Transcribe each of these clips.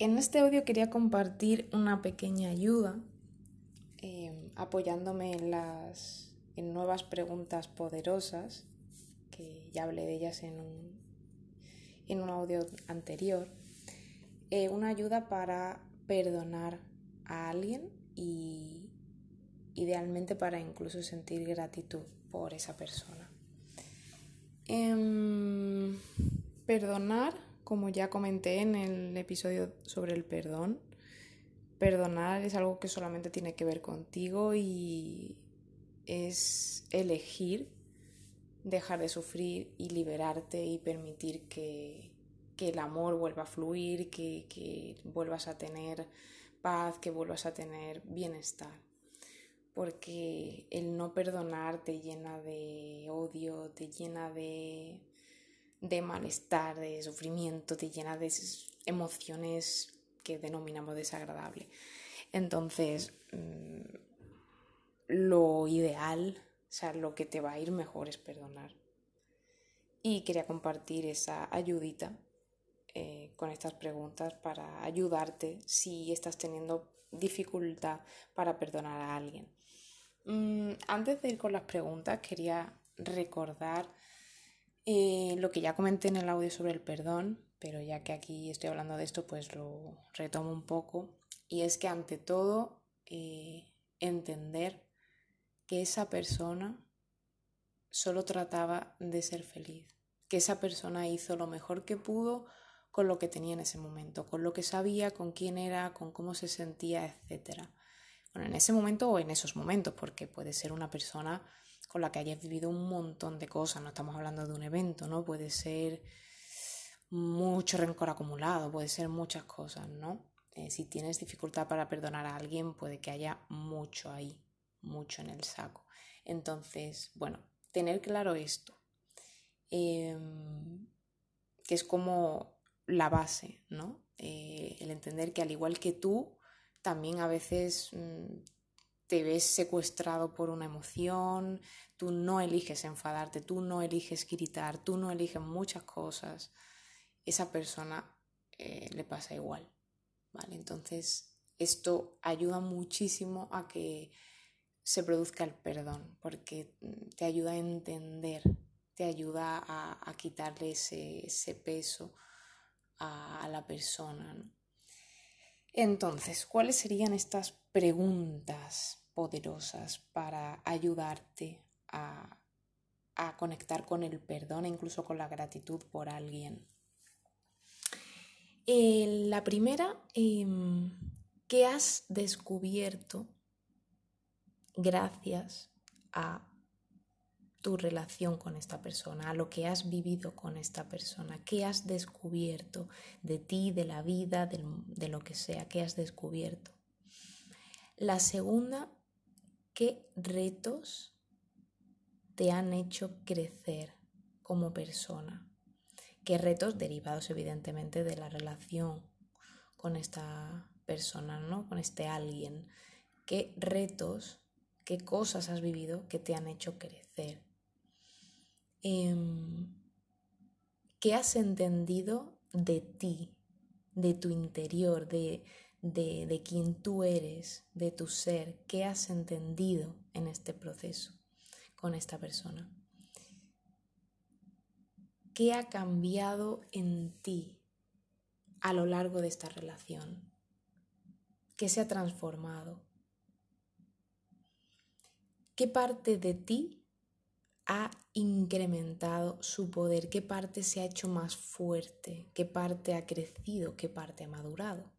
En este audio quería compartir una pequeña ayuda em, apoyándome en las en nuevas preguntas poderosas, que ya hablé de ellas en un, en un audio anterior. Eh, una ayuda para perdonar a alguien y idealmente para incluso sentir gratitud por esa persona. Em, perdonar como ya comenté en el episodio sobre el perdón, perdonar es algo que solamente tiene que ver contigo y es elegir dejar de sufrir y liberarte y permitir que, el amor vuelva a fluir, que, que vuelvas a tener paz, que vuelvas a tener bienestar. Porque el no perdonar te llena de odio, te llena de de malestar, de sufrimiento, te llena de emociones que denominamos desagradable. Entonces, mm, lo ideal, o sea, lo que te va a ir mejor es perdonar. Y quería compartir esa ayudita eh, con estas preguntas para ayudarte si estás teniendo dificultad para perdonar a alguien. Mm, antes de ir con las preguntas, quería recordar eh, lo que ya comenté en el audio sobre el perdón, pero ya que aquí estoy hablando de esto, pues lo retomo un poco. Y es que ante todo, eh, entender que esa persona solo trataba de ser feliz, que esa persona hizo lo mejor que pudo con lo que tenía en ese momento, con lo que sabía, con quién era, con cómo se sentía, etc. Bueno, en ese momento o en esos momentos, porque puede ser una persona con la que hayas vivido un montón de cosas, no estamos hablando de un evento, ¿no? Puede ser mucho rencor acumulado, puede ser muchas cosas, ¿no? Eh, si tienes dificultad para perdonar a alguien, puede que haya mucho ahí, mucho en el saco. Entonces, bueno, tener claro esto, em, que es como la base, ¿no? Eh, el entender que al igual que tú, también a veces mm, te ves secuestrado por una emoción, tú no eliges enfadarte, tú no eliges gritar, tú no eliges muchas cosas, esa persona eh, le pasa igual, ¿vale? Entonces, esto ayuda muchísimo a que se produzca el perdón, porque te ayuda a entender, te ayuda a, quitarle ese, peso a, la persona. Entonces, ¿cuáles serían estas preguntas poderosas para ayudarte a, conectar con el perdón e incluso con la gratitud por alguien? Eh, la primera, em, ¿qué has descubierto gracias a tu relación con esta persona, a lo que has vivido con esta persona, qué has descubierto de ti, de la vida, de, lo que sea, qué has descubierto. La segunda, qué retos te han hecho crecer como persona, qué retos derivados evidentemente de la relación con esta persona, ¿no? Con este alguien, qué retos, qué cosas has vivido que te han hecho crecer Em, ¿qué has entendido de ti, de tu interior, de, de, de quién tú eres, de tu ser? ¿Qué has entendido en este proceso con esta persona? ¿Qué ha cambiado en ti a lo largo de esta relación? ¿Qué se ha transformado? ¿Qué parte de ti ha incrementado su poder, qué parte se ha hecho más fuerte, qué parte ha crecido, qué parte ha madurado.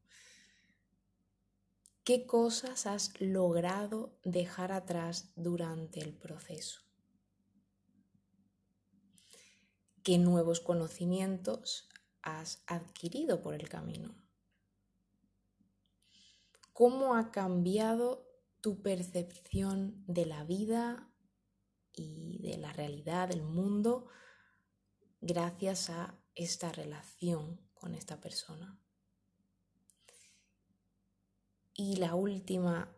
¿Qué cosas has logrado dejar atrás durante el proceso? ¿Qué nuevos conocimientos has adquirido por el camino? ¿Cómo ha cambiado tu percepción de la vida, y de la realidad del mundo gracias a esta relación con esta persona. Y la última,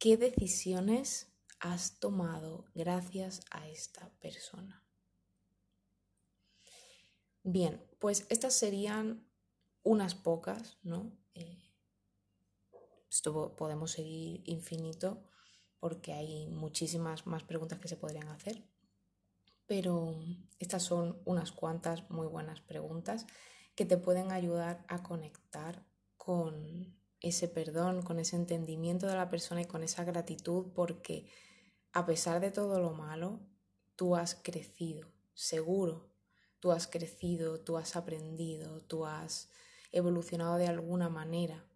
¿qué decisiones has tomado gracias a esta persona? Bien, pues estas serían unas pocas, ¿no? Eh, esto podemos seguir infinito porque hay muchísimas más preguntas que se podrían hacer. Pero estas son unas cuantas muy buenas preguntas que te pueden ayudar a conectar con ese perdón, con ese entendimiento de la persona y con esa gratitud porque a pesar de todo lo malo, tú has crecido, seguro, tú has crecido, tú has aprendido, tú has evolucionado de alguna manera.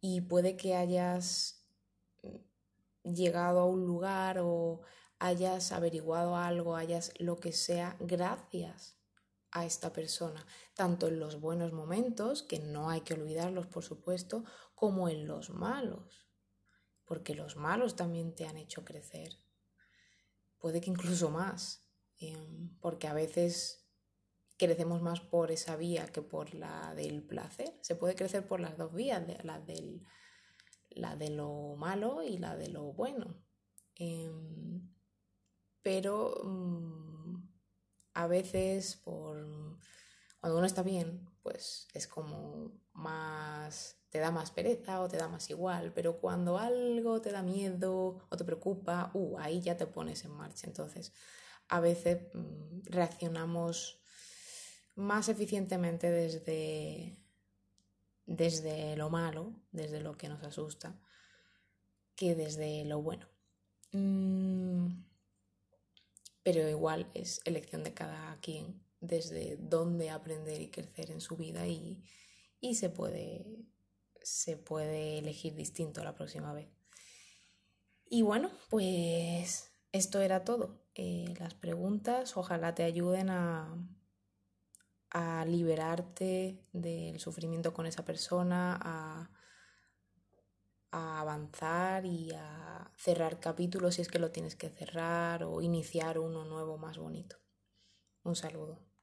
Y puede que hayas llegado a un lugar o hayas averiguado algo, hayas lo que sea, gracias a esta persona, tanto en los buenos momentos, que no hay que olvidarlos por supuesto, como en los malos, porque los malos también te han hecho crecer, puede que incluso más, em, porque a veces crecemos más por esa vía que por la del placer, se puede crecer por las dos vías, la, del, la de lo malo y la de lo bueno. Em, pero mm, a veces por cuando uno está bien, pues es como más te da más pereza o te da más igual, pero cuando algo te da miedo o te preocupa, uh, ahí ya te pones en marcha. Entonces, a veces mm, reaccionamos más eficientemente desde, desde lo malo, desde lo que nos asusta, que desde lo bueno. Mm, pero igual es elección de cada quien desde dónde aprender y crecer en su vida y, se, puede, se puede elegir distinto la próxima vez. Y bueno, pues esto era todo. Eh, las preguntas ojalá te ayuden a, a liberarte del sufrimiento con esa persona, a a avanzar y a cerrar capítulos si es que lo tienes que cerrar o iniciar uno nuevo más bonito. Un saludo.